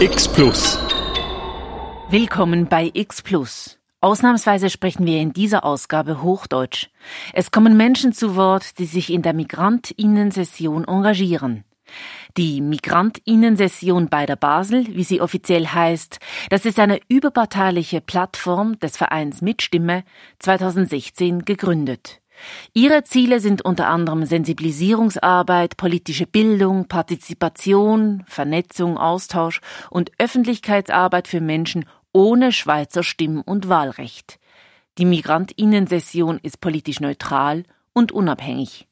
X Plus. Willkommen bei X Plus. Ausnahmsweise sprechen wir in dieser Ausgabe Hochdeutsch. Es kommen Menschen zu Wort, die sich in der Migrantinnen-Session engagieren. Die Migrantinnen-Session bei der Basel, wie sie offiziell heißt, das ist eine überparteiliche Plattform des Vereins Mitstimme, 2016 gegründet. Ihre Ziele sind unter anderem Sensibilisierungsarbeit, politische Bildung, Partizipation, Vernetzung, Austausch und Öffentlichkeitsarbeit für Menschen ohne Schweizer Stimm- und Wahlrecht. Die Migrantinnen-Session ist politisch neutral und unabhängig.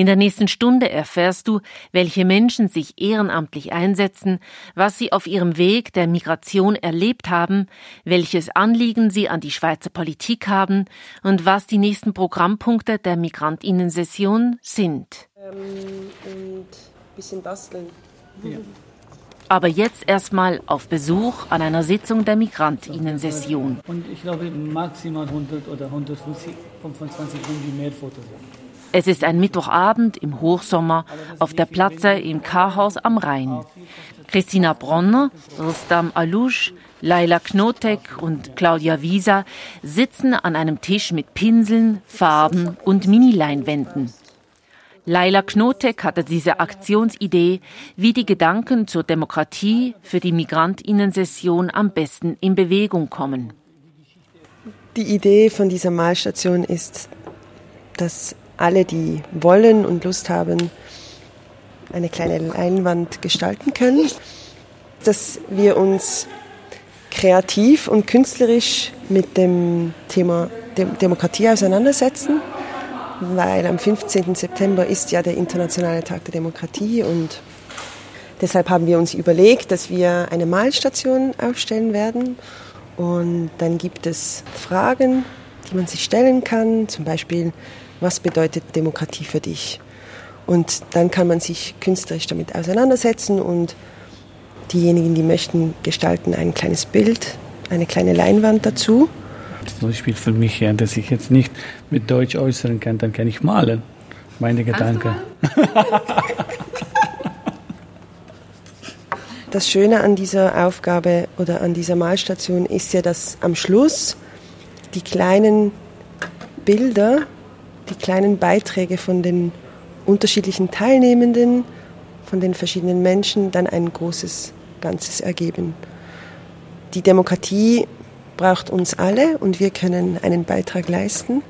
In der nächsten Stunde erfährst du, welche Menschen sich ehrenamtlich einsetzen, was sie auf ihrem Weg der Migration erlebt haben, welches Anliegen sie an die Schweizer Politik haben und was die nächsten Programmpunkte der Migrantinnensession sind. Ähm, und bisschen basteln. Ja. Aber jetzt erstmal auf Besuch an einer Sitzung der Migrantinnensession. Und ich glaube maximal 100 oder 125 mehr Fotos. Es ist ein Mittwochabend im Hochsommer auf der Platze im Karhaus am Rhein. Christina Bronner, Rustam Alusch, Laila Knotek und Claudia Wieser sitzen an einem Tisch mit Pinseln, Farben und Minileinwänden. Laila Knotek hatte diese Aktionsidee, wie die Gedanken zur Demokratie für die Migrantinnensession am besten in Bewegung kommen. Die Idee von dieser Malstation ist, dass alle, die wollen und Lust haben, eine kleine Leinwand gestalten können, dass wir uns kreativ und künstlerisch mit dem Thema Demokratie auseinandersetzen, weil am 15. September ist ja der internationale Tag der Demokratie und deshalb haben wir uns überlegt, dass wir eine Malstation aufstellen werden und dann gibt es Fragen, die man sich stellen kann, zum Beispiel was bedeutet Demokratie für dich? Und dann kann man sich künstlerisch damit auseinandersetzen und diejenigen, die möchten, gestalten ein kleines Bild, eine kleine Leinwand dazu. Zum Beispiel für mich, ja, dass ich jetzt nicht mit Deutsch äußern kann, dann kann ich malen. Meine Gedanken. Das Schöne an dieser Aufgabe oder an dieser Malstation ist ja, dass am Schluss die kleinen Bilder die kleinen Beiträge von den unterschiedlichen Teilnehmenden, von den verschiedenen Menschen dann ein großes Ganzes ergeben. Die Demokratie braucht uns alle und wir können einen Beitrag leisten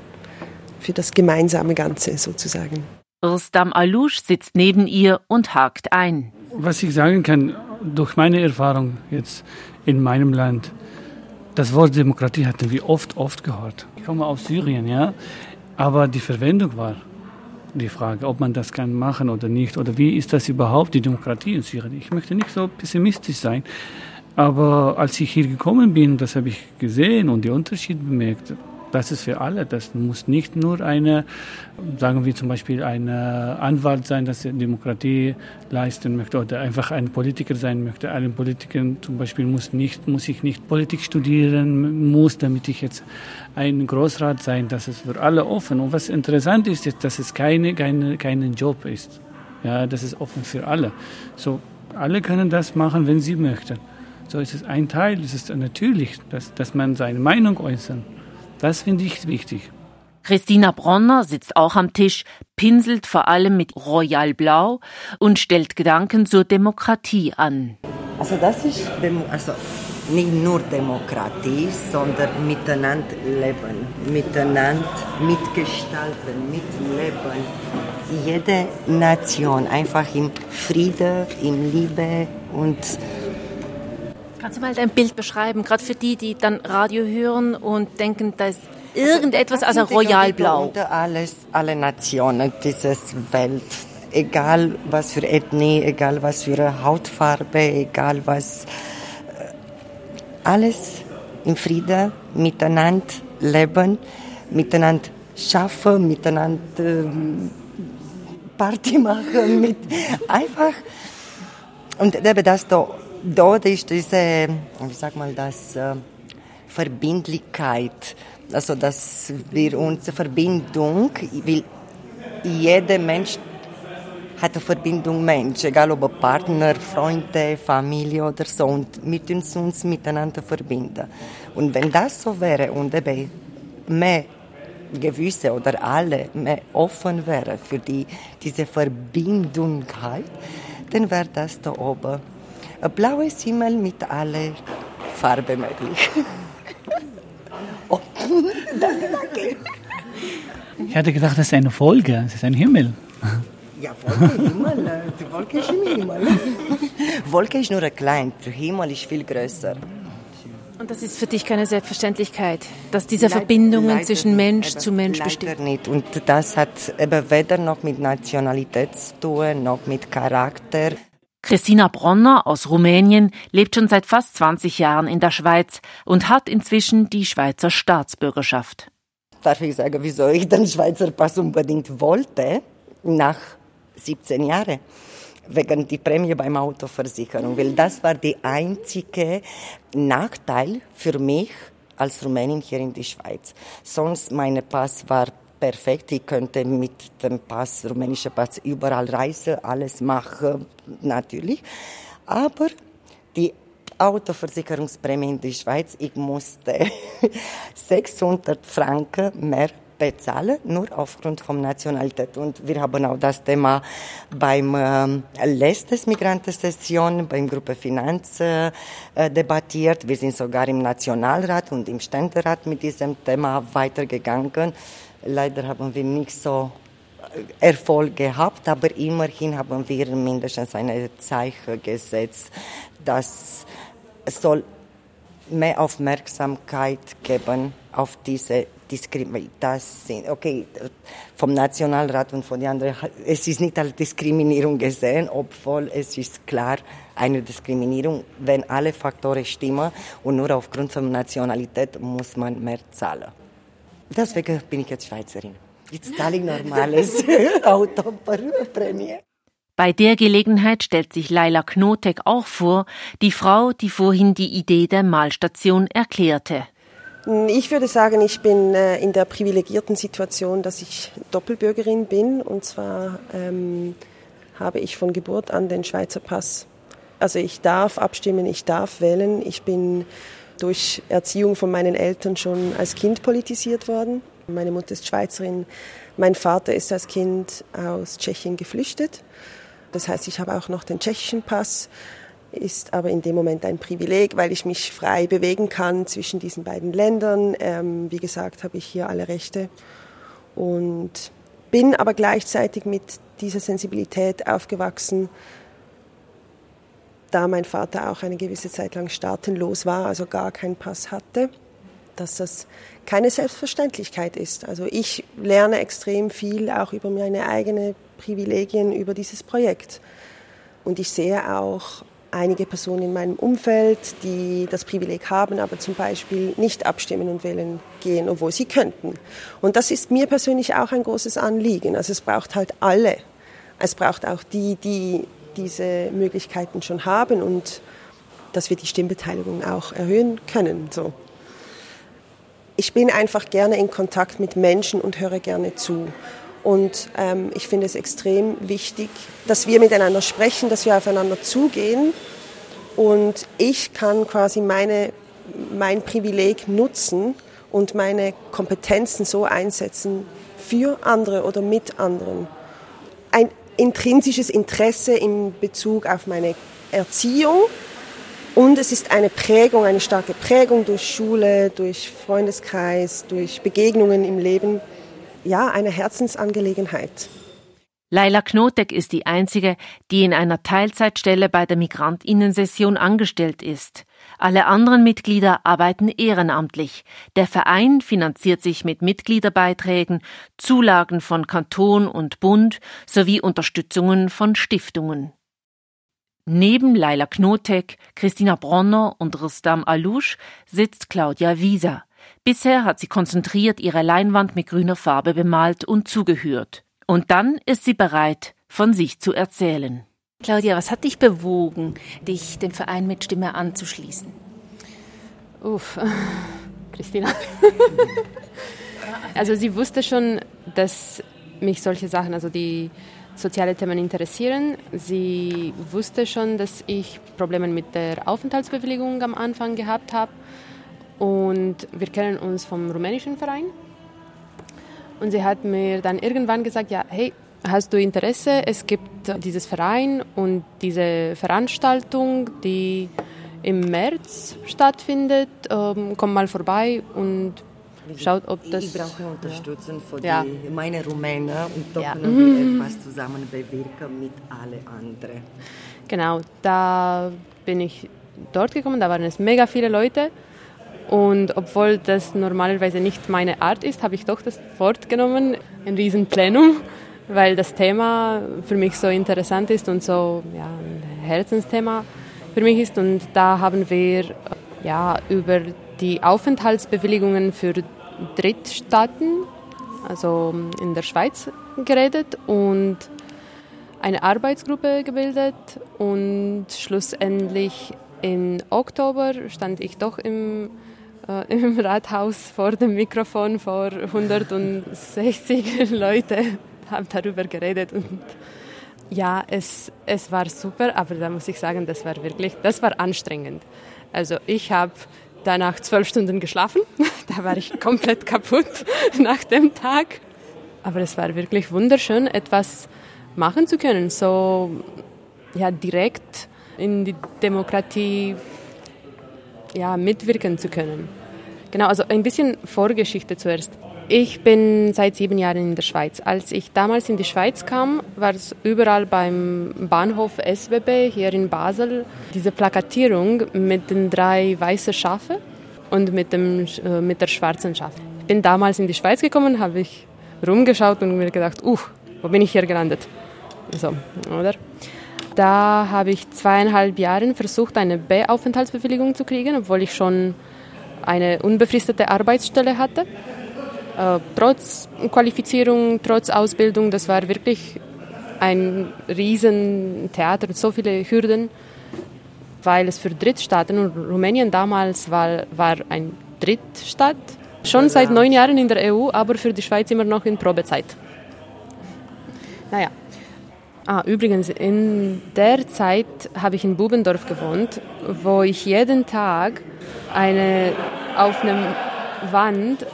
für das gemeinsame Ganze sozusagen. Rustam Alush sitzt neben ihr und hakt ein. Was ich sagen kann, durch meine Erfahrung jetzt in meinem Land, das Wort Demokratie hatten wir oft, oft gehört. Ich komme aus Syrien, ja. Aber die Verwendung war die Frage, ob man das kann machen oder nicht. Oder wie ist das überhaupt, die Demokratie in Syrien? Ich möchte nicht so pessimistisch sein. Aber als ich hier gekommen bin, das habe ich gesehen und die Unterschiede bemerkt. Das ist für alle. Das muss nicht nur eine, sagen wir zum Beispiel, ein Anwalt sein, das Demokratie leisten möchte oder einfach ein Politiker sein möchte. Ein Politiker zum Beispiel muss nicht, muss ich nicht Politik studieren muss, damit ich jetzt ein Großrat sein. Das ist für alle offen. Und was interessant ist, ist, dass es keine, keine, keinen Job ist. Ja, das ist offen für alle. So, alle können das machen, wenn sie möchten. So ist es ein Teil. Es ist natürlich, dass, dass man seine Meinung äußert. Das finde ich wichtig. Christina Bronner sitzt auch am Tisch, pinselt vor allem mit Royal Blau und stellt Gedanken zur Demokratie an. Also das ist also nicht nur Demokratie, sondern miteinander leben, miteinander mitgestalten, mitleben. Jede Nation einfach im Friede, in Liebe und Kannst du mal dein Bild beschreiben, gerade für die, die dann Radio hören und denken, da ist irgendetwas, also, also royalblau. Unter alles, alle Nationen dieses Welt, egal was für Ethnie, egal was für Hautfarbe, egal was, äh, alles im Frieden, miteinander leben, miteinander schaffen, miteinander ähm, Party machen, mit einfach und eben das da dort ist diese, wie sag mal, das äh, Verbindlichkeit, also dass wir unsere Verbindung, weil jeder Mensch hat eine Verbindung Mensch, egal ob Partner, Freunde, Familie oder so, und mit uns uns miteinander verbinden. Und wenn das so wäre und eben mehr gewisse oder alle mehr offen wären für die, diese Verbindungkeit, dann wäre das da oben ein blaues Himmel mit aller Farbe möglich. oh, danke, danke. Ich hatte gedacht, das ist eine Folge, das ist ein Himmel. Ja, Wolke, Himmel, die Wolke ist im Himmel. Wolke ist nur ein klein, der Himmel ist viel größer. Und das ist für dich keine Selbstverständlichkeit, dass diese Leid, Verbindungen zwischen Mensch eben, zu Mensch bestehen? nicht. Und das hat eben weder noch mit Nationalität zu tun, noch mit Charakter. Christina Bronner aus Rumänien lebt schon seit fast 20 Jahren in der Schweiz und hat inzwischen die Schweizer Staatsbürgerschaft. Darf ich sagen, wieso ich den Schweizer Pass unbedingt wollte, nach 17 Jahren? wegen die Prämie beim Autoversicherung, weil das war der einzige Nachteil für mich als Rumänin hier in der Schweiz. Sonst mein Pass war perfekt. Ich könnte mit dem Pass, rumänischen Pass, überall reisen, alles machen, natürlich. Aber die Autoversicherungsprämie in der Schweiz, ich musste 600 Franken mehr bezahlen, nur aufgrund von Nationalität. Und wir haben auch das Thema beim äh, letzten Migrantensession, beim Gruppe Finanz äh, debattiert. Wir sind sogar im Nationalrat und im Ständerat mit diesem Thema weitergegangen. Leider haben wir nicht so äh, Erfolg gehabt, aber immerhin haben wir mindestens ein Zeichen gesetzt, dass es soll mehr Aufmerksamkeit geben auf diese Diskriminierung. Okay, vom Nationalrat und von den anderen, es ist nicht als Diskriminierung gesehen, obwohl es ist klar eine Diskriminierung, wenn alle Faktoren stimmen und nur aufgrund von Nationalität muss man mehr zahlen. Deswegen bin ich jetzt Schweizerin. Jetzt zahle ich normales Autoprämie. Bei der Gelegenheit stellt sich Laila Knotek auch vor, die Frau, die vorhin die Idee der Malstation erklärte. Ich würde sagen, ich bin äh, in der privilegierten Situation, dass ich Doppelbürgerin bin. Und zwar ähm, habe ich von Geburt an den Schweizer Pass. Also ich darf abstimmen, ich darf wählen. Ich bin durch Erziehung von meinen Eltern schon als Kind politisiert worden. Meine Mutter ist Schweizerin, mein Vater ist als Kind aus Tschechien geflüchtet. Das heißt, ich habe auch noch den tschechischen Pass, ist aber in dem Moment ein Privileg, weil ich mich frei bewegen kann zwischen diesen beiden Ländern. Ähm, wie gesagt, habe ich hier alle Rechte und bin aber gleichzeitig mit dieser Sensibilität aufgewachsen, da mein Vater auch eine gewisse Zeit lang staatenlos war, also gar keinen Pass hatte, dass das keine Selbstverständlichkeit ist. Also ich lerne extrem viel auch über meine eigene Privilegien über dieses Projekt. Und ich sehe auch einige Personen in meinem Umfeld, die das Privileg haben, aber zum Beispiel nicht abstimmen und wählen gehen, obwohl sie könnten. Und das ist mir persönlich auch ein großes Anliegen. Also es braucht halt alle. Es braucht auch die, die diese Möglichkeiten schon haben und dass wir die Stimmbeteiligung auch erhöhen können. So. Ich bin einfach gerne in Kontakt mit Menschen und höre gerne zu. Und ähm, ich finde es extrem wichtig, dass wir miteinander sprechen, dass wir aufeinander zugehen. Und ich kann quasi meine, mein Privileg nutzen und meine Kompetenzen so einsetzen für andere oder mit anderen. Ein intrinsisches Interesse in Bezug auf meine Erziehung und es ist eine Prägung, eine starke Prägung durch Schule, durch Freundeskreis, durch Begegnungen im Leben ja, eine Herzensangelegenheit. Laila Knotek ist die einzige, die in einer Teilzeitstelle bei der Migrantinnensession angestellt ist. Alle anderen Mitglieder arbeiten ehrenamtlich. Der Verein finanziert sich mit Mitgliederbeiträgen, Zulagen von Kanton und Bund sowie Unterstützungen von Stiftungen. Neben Laila Knotek, Christina Bronner und Rustam Alouche sitzt Claudia Wieser. Bisher hat sie konzentriert ihre Leinwand mit grüner Farbe bemalt und zugehört. Und dann ist sie bereit, von sich zu erzählen. Claudia, was hat dich bewogen, dich dem Verein mit Stimme anzuschließen? Uff, Christina. also sie wusste schon, dass mich solche Sachen, also die soziale Themen interessieren. Sie wusste schon, dass ich Probleme mit der Aufenthaltsbewilligung am Anfang gehabt habe. Und wir kennen uns vom rumänischen Verein. Und sie hat mir dann irgendwann gesagt, ja, hey, hast du Interesse? Es gibt dieses Verein und diese Veranstaltung, die im März stattfindet. Ähm, komm mal vorbei und schaut, ob das. Ich brauche Unterstützung für ja. die, meine Rumänen und da ja. können wir etwas zusammen bewirken mit allen anderen. Genau, da bin ich dort gekommen, da waren es mega viele Leute. Und obwohl das normalerweise nicht meine Art ist, habe ich doch das Wort genommen, ein Riesenplenum, weil das Thema für mich so interessant ist und so ja, ein Herzensthema für mich ist. Und da haben wir ja, über die Aufenthaltsbewilligungen für Drittstaaten, also in der Schweiz, geredet und eine Arbeitsgruppe gebildet und schlussendlich im Oktober stand ich doch im, äh, im Rathaus vor dem Mikrofon vor 160 Leute, haben darüber geredet und ja, es, es war super, aber da muss ich sagen, das war wirklich, das war anstrengend. Also ich habe danach zwölf Stunden geschlafen, da war ich komplett kaputt nach dem Tag. Aber es war wirklich wunderschön, etwas machen zu können, so ja, direkt in die Demokratie ja, mitwirken zu können. Genau, also ein bisschen Vorgeschichte zuerst. Ich bin seit sieben Jahren in der Schweiz. Als ich damals in die Schweiz kam, war es überall beim Bahnhof SBB hier in Basel diese Plakatierung mit den drei weißen Schafen und mit, dem, äh, mit der schwarzen Schaf. Ich bin damals in die Schweiz gekommen, habe ich rumgeschaut und mir gedacht, uh, wo bin ich hier gelandet? So, oder? Da habe ich zweieinhalb Jahre versucht, eine B-Aufenthaltsbewilligung zu kriegen, obwohl ich schon eine unbefristete Arbeitsstelle hatte. Äh, trotz Qualifizierung, trotz Ausbildung, das war wirklich ein Riesentheater und so viele Hürden, weil es für Drittstaaten und Rumänien damals war, war ein Drittstaat, schon seit neun Jahren in der EU, aber für die Schweiz immer noch in Probezeit. Naja. Ah, übrigens, in der Zeit habe ich in Bubendorf gewohnt, wo ich jeden Tag eine auf einer Wand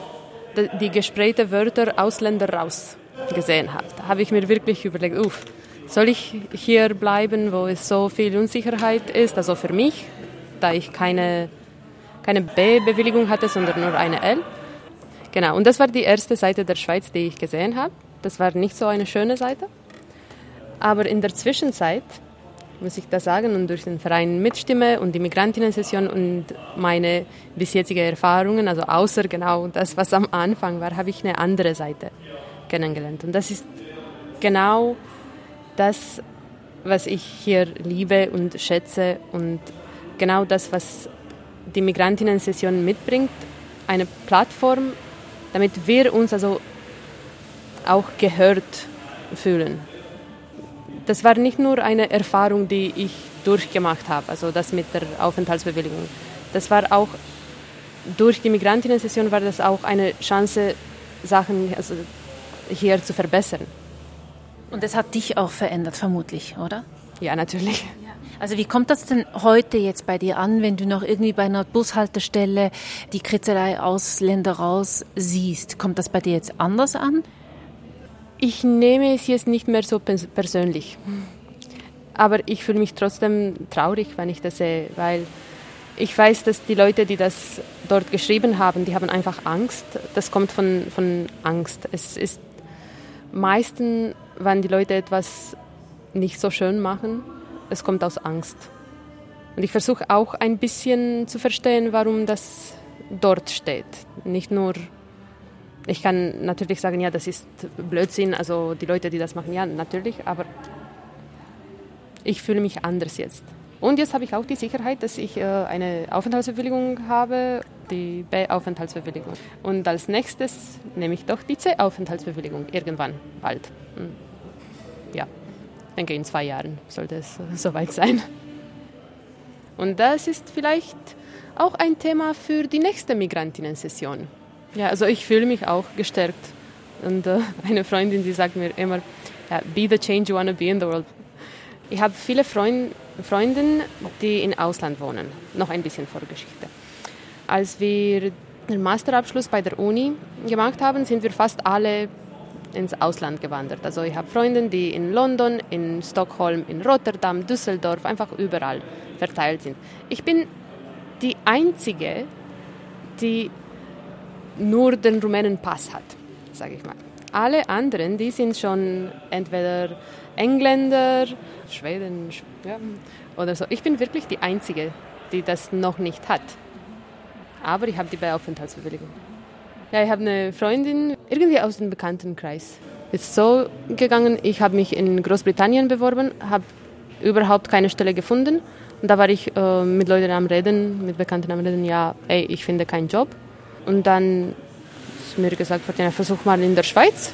die gesprayte Wörter Ausländer raus gesehen habe. Da habe ich mir wirklich überlegt, uff, soll ich hier bleiben, wo es so viel Unsicherheit ist, also für mich, da ich keine, keine B-Bewilligung hatte, sondern nur eine L. Genau, und das war die erste Seite der Schweiz, die ich gesehen habe. Das war nicht so eine schöne Seite. Aber in der Zwischenzeit muss ich da sagen, und durch den Verein Mitstimme und die Migrantinnen-Session und meine bis jetzige Erfahrungen, also außer genau das, was am Anfang war, habe ich eine andere Seite kennengelernt. Und das ist genau das, was ich hier liebe und schätze und genau das, was die Migrantinnen-Session mitbringt, eine Plattform, damit wir uns also auch gehört fühlen das war nicht nur eine Erfahrung, die ich durchgemacht habe, also das mit der Aufenthaltsbewilligung. Das war auch durch die Migrantinnen-Session war das auch eine Chance, Sachen also hier zu verbessern. Und das hat dich auch verändert, vermutlich, oder? Ja, natürlich. Also wie kommt das denn heute jetzt bei dir an, wenn du noch irgendwie bei einer Bushaltestelle die Kritzelei Ausländer raus siehst? Kommt das bei dir jetzt anders an? Ich nehme es jetzt nicht mehr so persönlich. Aber ich fühle mich trotzdem traurig, wenn ich das sehe, weil ich weiß, dass die Leute, die das dort geschrieben haben, die haben einfach Angst. Das kommt von, von Angst. Es ist meistens, wenn die Leute etwas nicht so schön machen, es kommt aus Angst. Und ich versuche auch ein bisschen zu verstehen, warum das dort steht. Nicht nur ich kann natürlich sagen, ja, das ist Blödsinn, also die Leute, die das machen, ja, natürlich, aber ich fühle mich anders jetzt. Und jetzt habe ich auch die Sicherheit, dass ich äh, eine Aufenthaltsbewilligung habe, die B-Aufenthaltsbewilligung. Und als nächstes nehme ich doch die C-Aufenthaltsbewilligung, irgendwann, bald. Hm. Ja, ich denke in zwei Jahren sollte es äh, soweit sein. Und das ist vielleicht auch ein Thema für die nächste Migrantinnen-Session. Ja, also ich fühle mich auch gestärkt. Und äh, eine Freundin, die sagt mir immer, ja, be the change you want to be in the world. Ich habe viele Freund, Freundinnen, die im Ausland wohnen. Noch ein bisschen Vorgeschichte. Als wir den Masterabschluss bei der Uni gemacht haben, sind wir fast alle ins Ausland gewandert. Also ich habe Freunde, die in London, in Stockholm, in Rotterdam, Düsseldorf, einfach überall verteilt sind. Ich bin die Einzige, die nur den rumänen Pass hat, sage ich mal. Alle anderen, die sind schon entweder Engländer, Schweden ja, oder so. Ich bin wirklich die Einzige, die das noch nicht hat. Aber ich habe die Aufenthaltsbewilligung. Ja, ich habe eine Freundin irgendwie aus dem Bekanntenkreis. Ist so gegangen, ich habe mich in Großbritannien beworben, habe überhaupt keine Stelle gefunden. Und da war ich äh, mit Leuten am Reden, mit Bekannten am Reden, ja, ey, ich finde keinen Job. Und dann ist mir gesagt, ja, versuch mal in der Schweiz.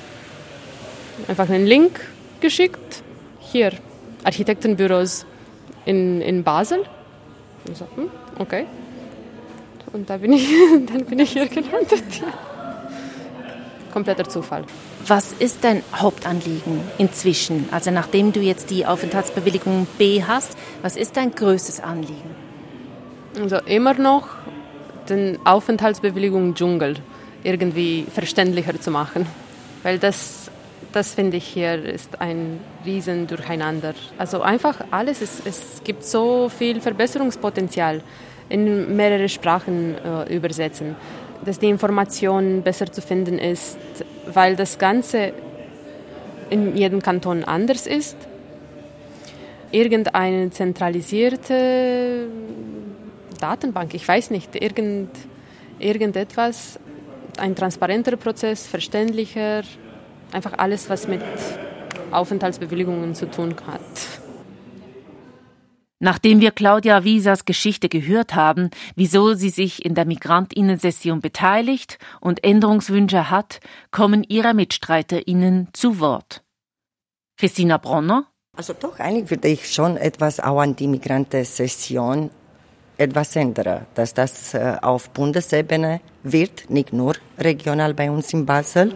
Einfach einen Link geschickt. Hier, Architektenbüros in, in Basel. Und so, hm, okay. Und da bin ich, dann bin ich hier gelandet. Kompletter Zufall. Was ist dein Hauptanliegen inzwischen? Also nachdem du jetzt die Aufenthaltsbewilligung B hast, was ist dein größtes Anliegen? Also immer noch den Aufenthaltsbewilligung Dschungel irgendwie verständlicher zu machen. Weil das, das finde ich hier ist ein riesen Durcheinander. Also einfach alles, ist, es gibt so viel Verbesserungspotenzial in mehrere Sprachen äh, übersetzen, dass die Information besser zu finden ist, weil das Ganze in jedem Kanton anders ist. Irgendeine zentralisierte Datenbank, ich weiß nicht, irgend, irgendetwas, ein transparenter Prozess, verständlicher, einfach alles, was mit Aufenthaltsbewilligungen zu tun hat. Nachdem wir Claudia Wiesas Geschichte gehört haben, wieso sie sich in der Migrantinnensession beteiligt und Änderungswünsche hat, kommen ihre Mitstreiterinnen zu Wort. Christina Bronner. Also doch, eigentlich würde ich schon etwas auch an die Migrantensession etwas ändern, dass das äh, auf Bundesebene wird, nicht nur regional bei uns in Basel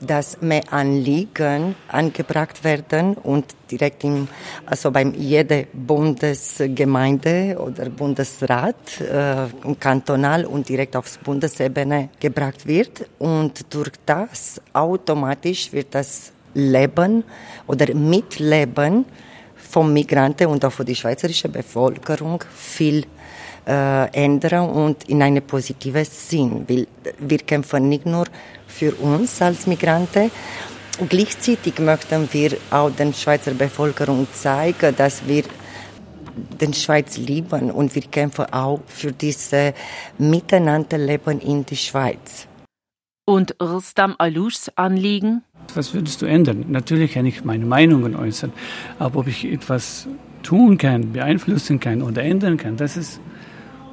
dass mehr Anliegen angebracht werden und direkt im, also beim jeder Bundesgemeinde oder Bundesrat, äh, kantonal und direkt aufs Bundesebene gebracht wird. Und durch das automatisch wird das Leben oder Mitleben vom Migranten und auch für die schweizerische Bevölkerung viel äh, ändern und in eine positive Sinn. Weil wir kämpfen nicht nur für uns als Migranten. Gleichzeitig möchten wir auch der Schweizer Bevölkerung zeigen, dass wir den Schweiz lieben und wir kämpfen auch für dieses Miteinanderleben in der Schweiz. Und Rustam Alouchs Anliegen? Was würdest du ändern? Natürlich kann ich meine Meinungen äußern, aber ob ich etwas tun kann, beeinflussen kann oder ändern kann, das ist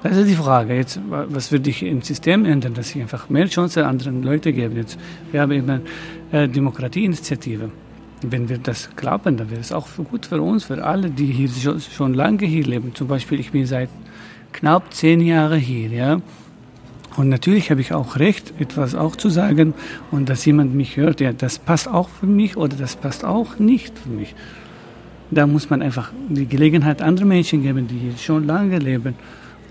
das ist die Frage. Jetzt, was würde ich im System ändern, dass ich einfach mehr Chancen anderen Leuten gebe? Jetzt, wir haben eben äh, Demokratieinitiative. Wenn wir das klappen, dann wäre es auch gut für uns, für alle, die hier schon, schon lange hier leben. Zum Beispiel, ich bin seit knapp zehn Jahren hier, ja. Und natürlich habe ich auch Recht, etwas auch zu sagen und dass jemand mich hört, ja, das passt auch für mich oder das passt auch nicht für mich. Da muss man einfach die Gelegenheit anderen Menschen geben, die hier schon lange leben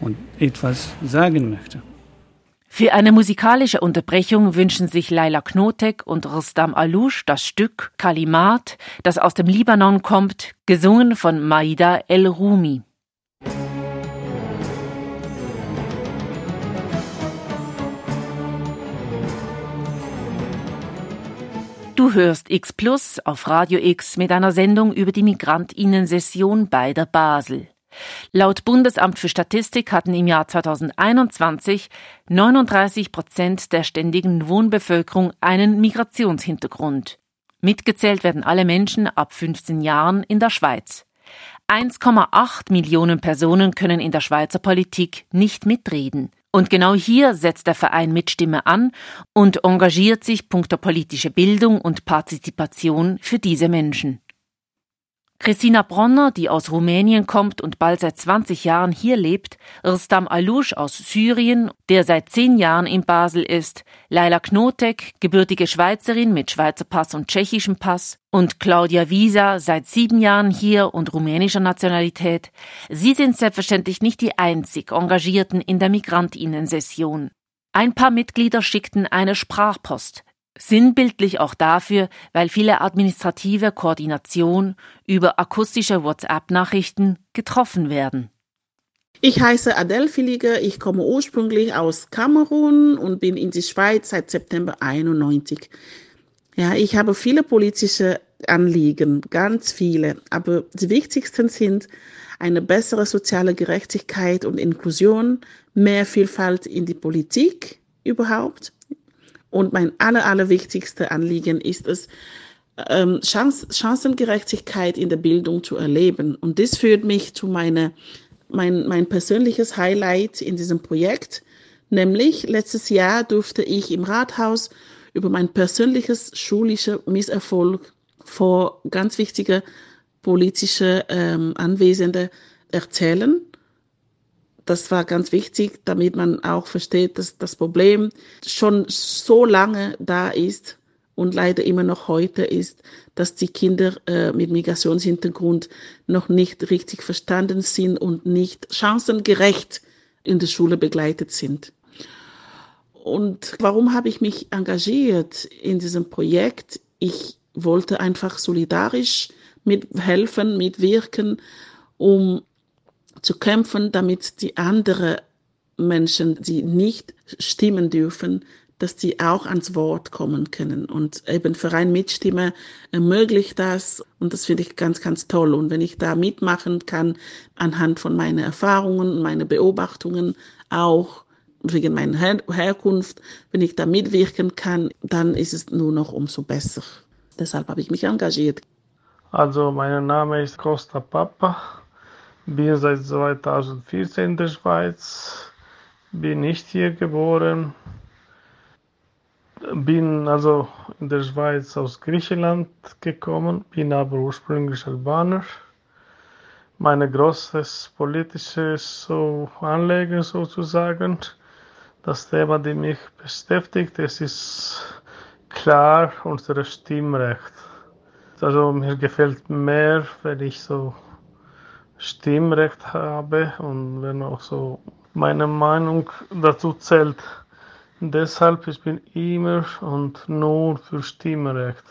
und etwas sagen möchte. Für eine musikalische Unterbrechung wünschen sich Laila Knotek und Rustam Alouche das Stück Kalimat, das aus dem Libanon kommt, gesungen von Maida El Rumi. Du hörst X Plus auf Radio X mit einer Sendung über die Migrantinnensession bei der Basel. Laut Bundesamt für Statistik hatten im Jahr 2021 39 Prozent der ständigen Wohnbevölkerung einen Migrationshintergrund. Mitgezählt werden alle Menschen ab 15 Jahren in der Schweiz. 1,8 Millionen Personen können in der Schweizer Politik nicht mitreden. Und genau hier setzt der Verein Mitstimme an und engagiert sich punkto politische Bildung und Partizipation für diese Menschen. Christina Bronner, die aus Rumänien kommt und bald seit 20 Jahren hier lebt, Irstam Alush aus Syrien, der seit 10 Jahren in Basel ist, Laila Knotek, gebürtige Schweizerin mit Schweizer Pass und tschechischem Pass, und Claudia Wieser, seit sieben Jahren hier und rumänischer Nationalität. Sie sind selbstverständlich nicht die einzig Engagierten in der Migrantinnensession. Ein paar Mitglieder schickten eine Sprachpost, Sinnbildlich auch dafür, weil viele administrative Koordination über akustische WhatsApp-Nachrichten getroffen werden. Ich heiße Adele Filiger, ich komme ursprünglich aus Kamerun und bin in die Schweiz seit September 91. Ja, ich habe viele politische Anliegen, ganz viele, aber die wichtigsten sind eine bessere soziale Gerechtigkeit und Inklusion, mehr Vielfalt in die Politik überhaupt, und mein aller, allerwichtigste Anliegen ist es, ähm, Chance, Chancengerechtigkeit in der Bildung zu erleben. Und das führt mich zu meiner, mein, mein persönliches Highlight in diesem Projekt. Nämlich letztes Jahr durfte ich im Rathaus über mein persönliches schulischer Misserfolg vor ganz wichtige politische ähm, Anwesende erzählen das war ganz wichtig, damit man auch versteht, dass das Problem schon so lange da ist und leider immer noch heute ist, dass die Kinder äh, mit Migrationshintergrund noch nicht richtig verstanden sind und nicht chancengerecht in der Schule begleitet sind. Und warum habe ich mich engagiert in diesem Projekt? Ich wollte einfach solidarisch mithelfen, mitwirken, um zu kämpfen, damit die anderen Menschen, die nicht stimmen dürfen, dass die auch ans Wort kommen können. Und eben Verein Mitstimme ermöglicht das. Und das finde ich ganz, ganz toll. Und wenn ich da mitmachen kann, anhand von meinen Erfahrungen meinen Beobachtungen, auch wegen meiner Her Herkunft, wenn ich da mitwirken kann, dann ist es nur noch umso besser. Deshalb habe ich mich engagiert. Also, mein Name ist Costa Papa. Bin seit 2014 in der Schweiz, bin nicht hier geboren, bin also in der Schweiz aus Griechenland gekommen, bin aber ursprünglich Albaner. Meine großes politisches Anliegen sozusagen, das Thema, das mich beschäftigt, es ist klar unser Stimmrecht. Also mir gefällt mehr, wenn ich so Stimmrecht habe und wenn auch so meine Meinung dazu zählt. Deshalb ich bin immer und nur für Stimmrecht.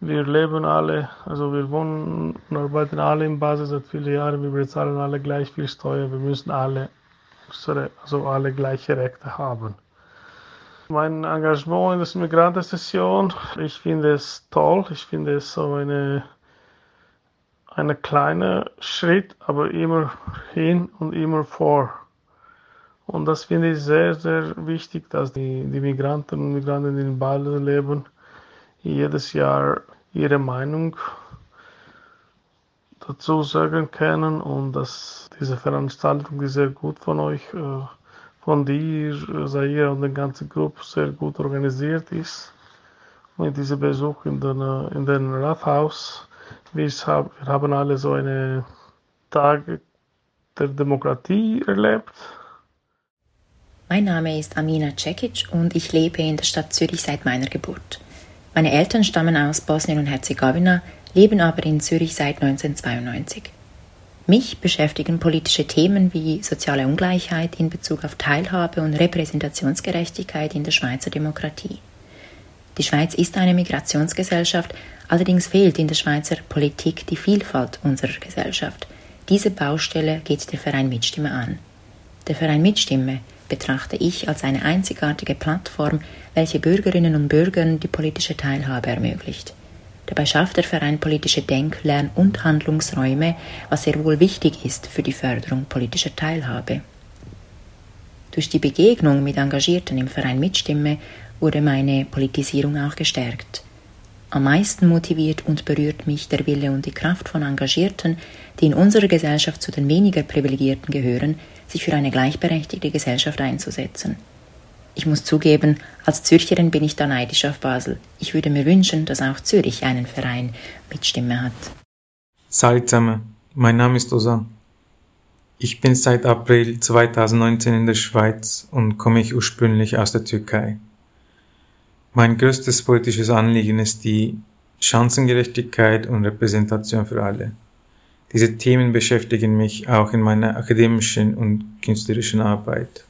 Wir leben alle, also wir wohnen und arbeiten alle in Basis seit vielen Jahren, wir bezahlen alle gleich viel Steuer, wir müssen alle, also alle gleiche Rechte haben. Mein Engagement in der Migrantensession, ich finde es toll, ich finde es so eine ein kleiner Schritt, aber immer hin und immer vor. Und das finde ich sehr, sehr wichtig, dass die, die Migranten und Migranten in Bali leben, jedes Jahr ihre Meinung dazu sagen können und dass diese Veranstaltung, die sehr gut von euch, äh, von dir, Zaire und der ganzen Gruppe sehr gut organisiert ist. Und dieser Besuch in den, in den Rathaus wir haben alle so eine Tag der Demokratie erlebt. Mein Name ist Amina Cekic und ich lebe in der Stadt Zürich seit meiner Geburt. Meine Eltern stammen aus Bosnien und Herzegowina, leben aber in Zürich seit 1992. Mich beschäftigen politische Themen wie soziale Ungleichheit in Bezug auf Teilhabe und Repräsentationsgerechtigkeit in der Schweizer Demokratie. Die Schweiz ist eine Migrationsgesellschaft, allerdings fehlt in der Schweizer Politik die Vielfalt unserer Gesellschaft. Diese Baustelle geht der Verein Mitstimme an. Der Verein Mitstimme betrachte ich als eine einzigartige Plattform, welche Bürgerinnen und Bürgern die politische Teilhabe ermöglicht. Dabei schafft der Verein politische Denk-, Lern- und Handlungsräume, was sehr wohl wichtig ist für die Förderung politischer Teilhabe. Durch die Begegnung mit Engagierten im Verein Mitstimme wurde meine Politisierung auch gestärkt. Am meisten motiviert und berührt mich der Wille und die Kraft von Engagierten, die in unserer Gesellschaft zu den weniger Privilegierten gehören, sich für eine gleichberechtigte Gesellschaft einzusetzen. Ich muss zugeben, als Zürcherin bin ich da neidisch auf Basel. Ich würde mir wünschen, dass auch Zürich einen Verein mit Stimme hat. Salut zusammen, mein Name ist Ozan. Ich bin seit April 2019 in der Schweiz und komme ich ursprünglich aus der Türkei. Mein größtes politisches Anliegen ist die Chancengerechtigkeit und Repräsentation für alle. Diese Themen beschäftigen mich auch in meiner akademischen und künstlerischen Arbeit.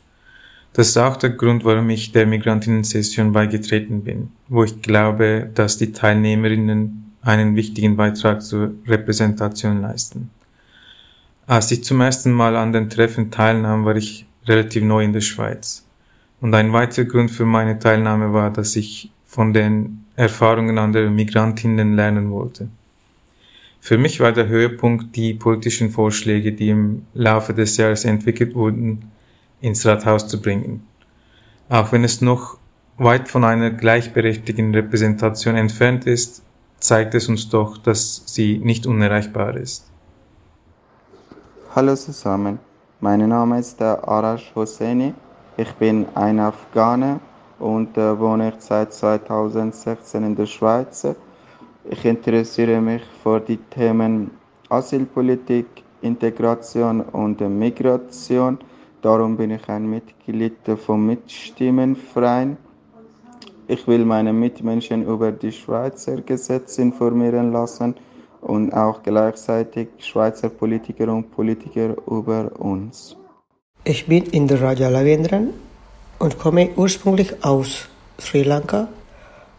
Das ist auch der Grund, warum ich der Migrantinnen-Session beigetreten bin, wo ich glaube, dass die Teilnehmerinnen einen wichtigen Beitrag zur Repräsentation leisten. Als ich zum ersten Mal an den Treffen teilnahm, war ich relativ neu in der Schweiz. Und ein weiterer Grund für meine Teilnahme war, dass ich von den Erfahrungen anderer Migrantinnen lernen wollte. Für mich war der Höhepunkt die politischen Vorschläge, die im Laufe des Jahres entwickelt wurden, ins Rathaus zu bringen. Auch wenn es noch weit von einer gleichberechtigten Repräsentation entfernt ist, zeigt es uns doch, dass sie nicht unerreichbar ist. Hallo zusammen, mein Name ist Arash Hosseini ich bin ein Afghane und äh, wohne seit 2016 in der Schweiz. Ich interessiere mich für die Themen Asylpolitik, Integration und Migration. Darum bin ich ein Mitglied vom Mitstimmenverein. Ich will meine Mitmenschen über die Schweizer Gesetze informieren lassen und auch gleichzeitig Schweizer Politiker und Politiker über uns. Ich bin Indra Lavendran und komme ursprünglich aus Sri Lanka.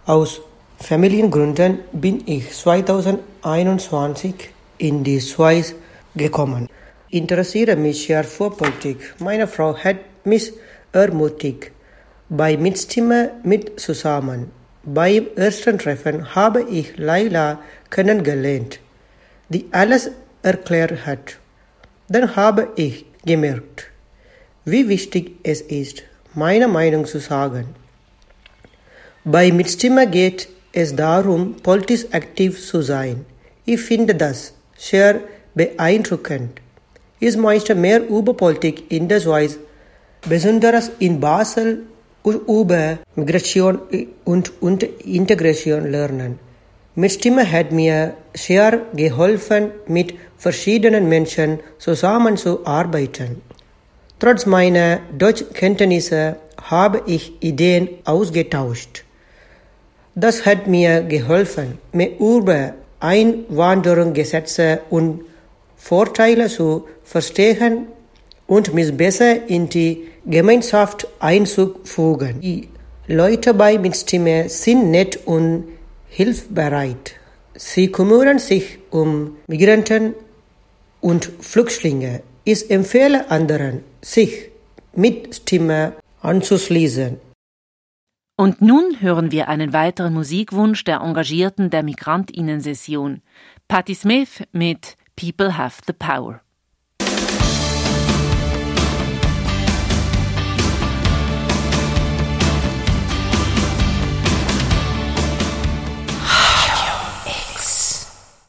Aus Familiengründen bin ich 2021 in die Schweiz gekommen. Interessiere mich sehr für Politik. Meine Frau hat mich ermutigt, bei Mitstimme mit zusammen. Beim ersten Treffen habe ich Laila kennengelernt, die alles erklärt hat. Dann habe ich gemerkt, wie wichtig es ist, meine Meinung zu sagen. Bei Mitstimme geht es darum, politisch aktiv zu sein. Ich finde das sehr beeindruckend. Ich möchte mehr über Politik in der Schweiz, besonders in Basel, über Migration und, und Integration lernen. Mitstimme hat mir sehr geholfen, mit verschiedenen Menschen zusammenzuarbeiten. Trotz meiner Deutschkenntnisse habe ich Ideen ausgetauscht. Das hat mir geholfen, mir über Einwanderungsgesetze und Vorteile zu verstehen und mich besser in die Gemeinschaft einzufügen. Die Leute bei Mitstimme sind nett und hilfsbereit. Sie kümmern sich um Migranten und Flüchtlinge. Ich empfehle anderen, sich mit Stimme anzuschließen. Und nun hören wir einen weiteren Musikwunsch der Engagierten der Migrantinnen-Session. Patti Smith mit People Have the Power.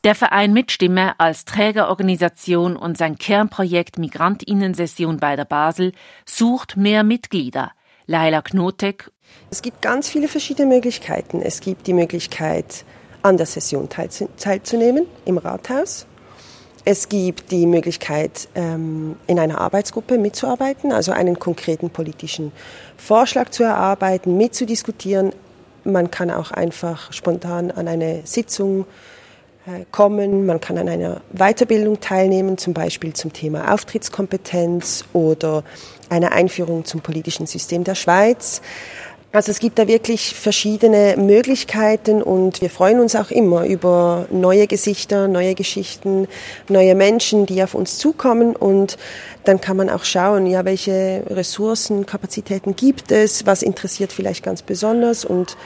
Der Verein Mitstimme als Trägerorganisation und sein Kernprojekt Migrantinnensession bei der Basel sucht mehr Mitglieder. Laila Knotek. Es gibt ganz viele verschiedene Möglichkeiten. Es gibt die Möglichkeit, an der Session teilzunehmen im Rathaus. Es gibt die Möglichkeit, ähm, in einer Arbeitsgruppe mitzuarbeiten, also einen konkreten politischen Vorschlag zu erarbeiten, mitzudiskutieren. Man kann auch einfach spontan an eine Sitzung kommen. Man kann an einer Weiterbildung teilnehmen, zum Beispiel zum Thema Auftrittskompetenz oder einer Einführung zum politischen System der Schweiz. Also es gibt da wirklich verschiedene Möglichkeiten und wir freuen uns auch immer über neue Gesichter, neue Geschichten, neue Menschen, die auf uns zukommen und dann kann man auch schauen, ja, welche Ressourcen, Kapazitäten gibt es, was interessiert vielleicht ganz besonders und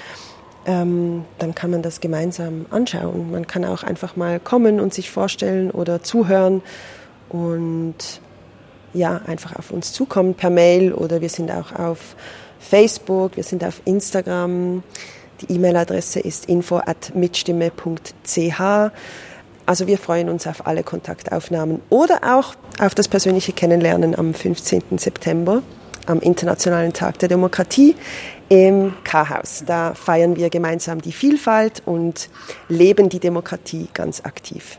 ähm, dann kann man das gemeinsam anschauen. Man kann auch einfach mal kommen und sich vorstellen oder zuhören und ja, einfach auf uns zukommen per Mail oder wir sind auch auf Facebook, wir sind auf Instagram. Die E-Mail-Adresse ist info@mitstimme.ch. Also wir freuen uns auf alle Kontaktaufnahmen oder auch auf das persönliche Kennenlernen am 15. September am Internationalen Tag der Demokratie im K-Haus. Da feiern wir gemeinsam die Vielfalt und leben die Demokratie ganz aktiv.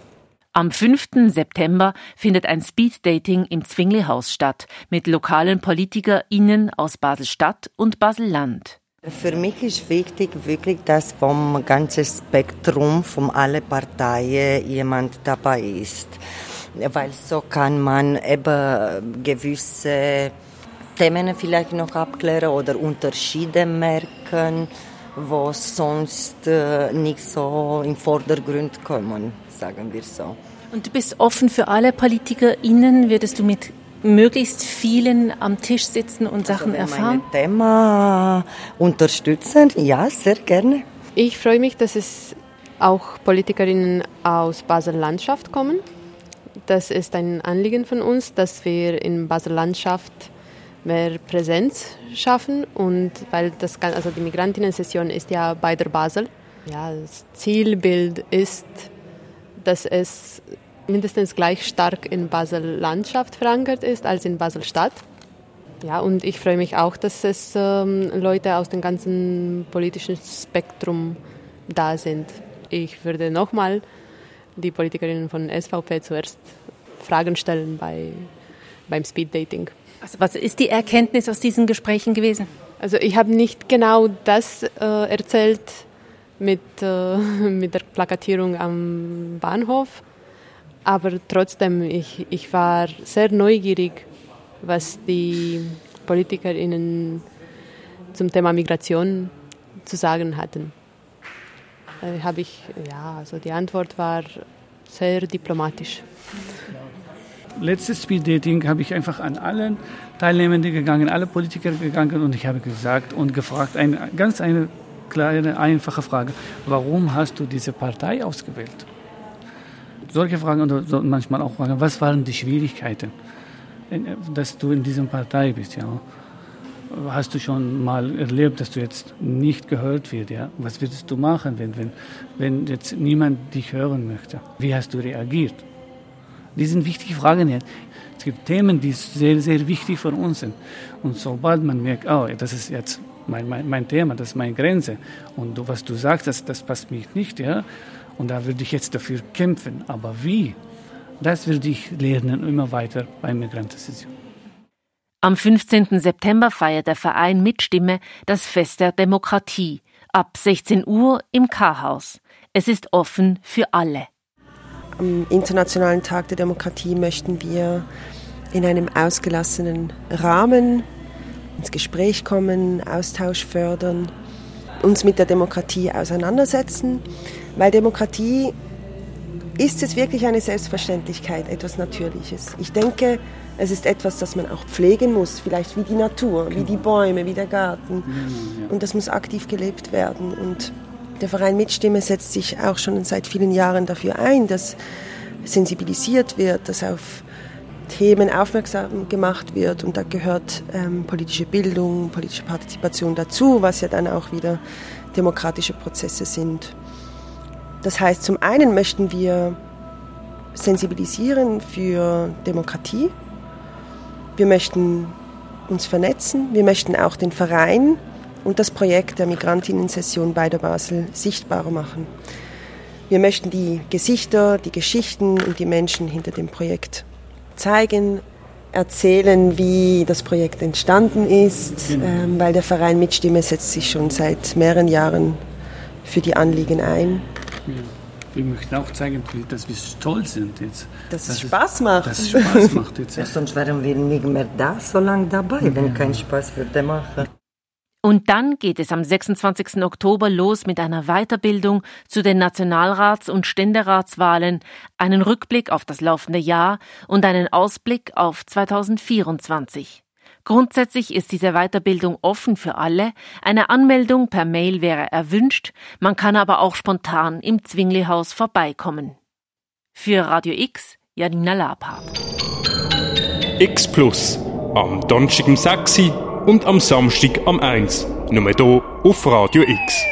Am 5. September findet ein Speeddating im Zwingli-Haus statt mit lokalen PolitikerInnen aus Basel-Stadt und Basel-Land. Für mich ist wichtig wirklich, dass vom ganzen Spektrum von allen Parteien jemand dabei ist. Weil so kann man eben gewisse Themen vielleicht noch abklären oder Unterschiede merken, wo sonst äh, nicht so im Vordergrund kommen, sagen wir so. Und du bist offen für alle PolitikerInnen. Würdest du mit möglichst vielen am Tisch sitzen und Sachen also erfahren? Mein Thema unterstützen, ja, sehr gerne. Ich freue mich, dass es auch Politikerinnen aus Basel-Landschaft kommen. Das ist ein Anliegen von uns, dass wir in Basel-Landschaft mehr Präsenz schaffen und weil das also die Migrantinnen-Session ist ja bei der Basel. Ja, das Zielbild ist dass es mindestens gleich stark in Basel-Landschaft verankert ist als in Basel-Stadt. Ja, und ich freue mich auch, dass es ähm, Leute aus dem ganzen politischen Spektrum da sind. Ich würde nochmal die Politikerinnen von SVP zuerst Fragen stellen bei, beim Speeddating. Also was ist die Erkenntnis aus diesen Gesprächen gewesen? Also ich habe nicht genau das äh, erzählt, mit, äh, mit der Plakatierung am Bahnhof. Aber trotzdem, ich, ich war sehr neugierig, was die PolitikerInnen zum Thema Migration zu sagen hatten. Da habe ich, ja, also die Antwort war sehr diplomatisch. Letztes Speed-Dating habe ich einfach an allen Teilnehmenden gegangen, alle Politiker gegangen und ich habe gesagt und gefragt, eine ganz eine kleine, einfache Frage. Warum hast du diese Partei ausgewählt? Solche Fragen und manchmal auch Fragen, was waren die Schwierigkeiten, dass du in dieser Partei bist? Ja? Hast du schon mal erlebt, dass du jetzt nicht gehört wirst? Ja? Was würdest du machen, wenn, wenn, wenn jetzt niemand dich hören möchte? Wie hast du reagiert? Die sind wichtige Fragen. Ja. Es gibt Themen, die sehr, sehr wichtig für uns sind. Und sobald man merkt, oh, das ist jetzt mein, mein, mein Thema, das ist meine Grenze. Und du, was du sagst, das, das passt mich nicht, ja. Und da würde ich jetzt dafür kämpfen. Aber wie? Das würde ich lernen immer weiter bei Migrantensession. Am 15. September feiert der Verein Mitstimme das Fest der Demokratie. Ab 16 Uhr im K-Haus. Es ist offen für alle. Am Internationalen Tag der Demokratie möchten wir in einem ausgelassenen Rahmen ins Gespräch kommen, Austausch fördern, uns mit der Demokratie auseinandersetzen, weil Demokratie ist es wirklich eine Selbstverständlichkeit, etwas Natürliches. Ich denke, es ist etwas, das man auch pflegen muss, vielleicht wie die Natur, wie die Bäume, wie der Garten. Und das muss aktiv gelebt werden. Und der Verein Mitstimme setzt sich auch schon seit vielen Jahren dafür ein, dass sensibilisiert wird, dass auf Themen aufmerksam gemacht wird. Und da gehört ähm, politische Bildung, politische Partizipation dazu, was ja dann auch wieder demokratische Prozesse sind. Das heißt, zum einen möchten wir sensibilisieren für Demokratie, wir möchten uns vernetzen, wir möchten auch den Verein und das Projekt der Migrantinnen-Session bei der Basel sichtbarer machen. Wir möchten die Gesichter, die Geschichten und die Menschen hinter dem Projekt zeigen, erzählen, wie das Projekt entstanden ist, genau. ähm, weil der Verein Mitstimme setzt sich schon seit mehreren Jahren für die Anliegen ein. Ja. Wir möchten auch zeigen, dass wir stolz sind jetzt. Dass, dass es Spaß macht. Dass es Spaß macht jetzt. Ja, sonst wären wir nicht mehr da so lange dabei, ja. wenn kein Spaß würde machen. Und dann geht es am 26. Oktober los mit einer Weiterbildung zu den Nationalrats- und Ständeratswahlen, einen Rückblick auf das laufende Jahr und einen Ausblick auf 2024. Grundsätzlich ist diese Weiterbildung offen für alle. Eine Anmeldung per Mail wäre erwünscht. Man kann aber auch spontan im Zwingli-Haus vorbeikommen. Für Radio X, Janina Labhab. X Plus. Am Donnerstag um 6 und am Samstag am 1. Nur hier auf Radio X.